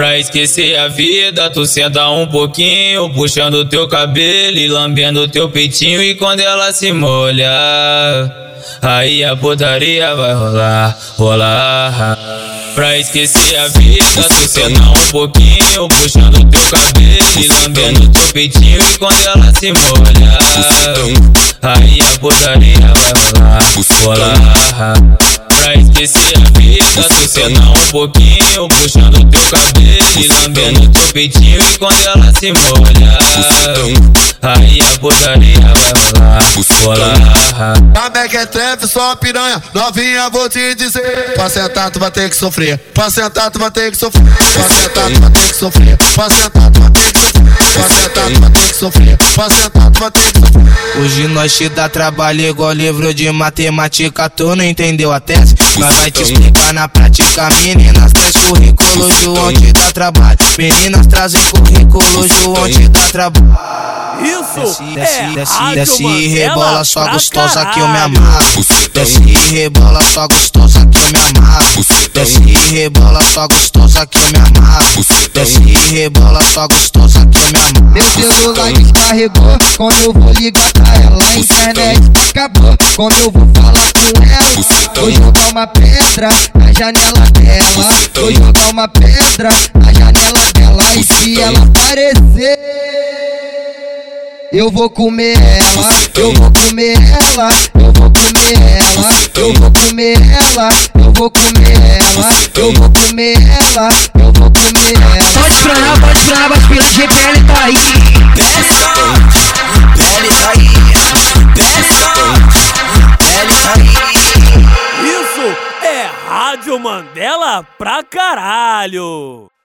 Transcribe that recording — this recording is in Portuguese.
Pra esquecer a vida, tu senta um pouquinho, puxando teu cabelo e lambendo teu peitinho. E quando ela se molha, aí a putaria vai rolar, rolar. Pra esquecer a vida, tu senta um pouquinho, puxando teu cabelo e lambendo teu peitinho. E quando ela se molha, aí a putaria vai rolar, rolar. Pra esquecer a vida, senta um pouquinho, puxando teu cabelo e lambendo teu peitinho. E quando ela se molha, aí a putaria vai rolar, rolar. Na Mac é trap, só piranha, novinha vou te dizer. Pra sentar tu vai ter que sofrer, pra sentar tu vai ter que sofrer, pra sentar tu vai ter que sofrer, pra sentar tu vai ter que sofrer, pra sentar tu vai ter que sofrer, pra sentar tu vai ter que sofrer. Hoje nós te dá trabalho igual livro de matemática, tu não entendeu a tese? Mas vai te explicar na prática, meninas traz currículo, João te dá trabalho. Meninas trazem currículo, João te dá trabalho. Isso Desce, é desce, desce e rebola só gostosa que eu me amarro. Desce e rebola só gostosa que eu me amarro. Desce e rebola só gostosa que eu me amarro. Desce e rebola só gostosa que eu me amarro. Meu celular descarregou quando eu vou ligar pra ela. A internet acabou quando eu vou falar com ela. Vou jogar uma pedra na janela dela. Vou jogar uma pedra na janela dela. E se ela aparecer. Eu vou comer ela, eu vou comer ela, eu vou comer ela, eu vou comer ela, eu vou comer ela, eu vou comer ela, eu vou comer ela. Pode planar, pode planar, mas pelo de pele tá aí. Rádio Mandela pra caralho.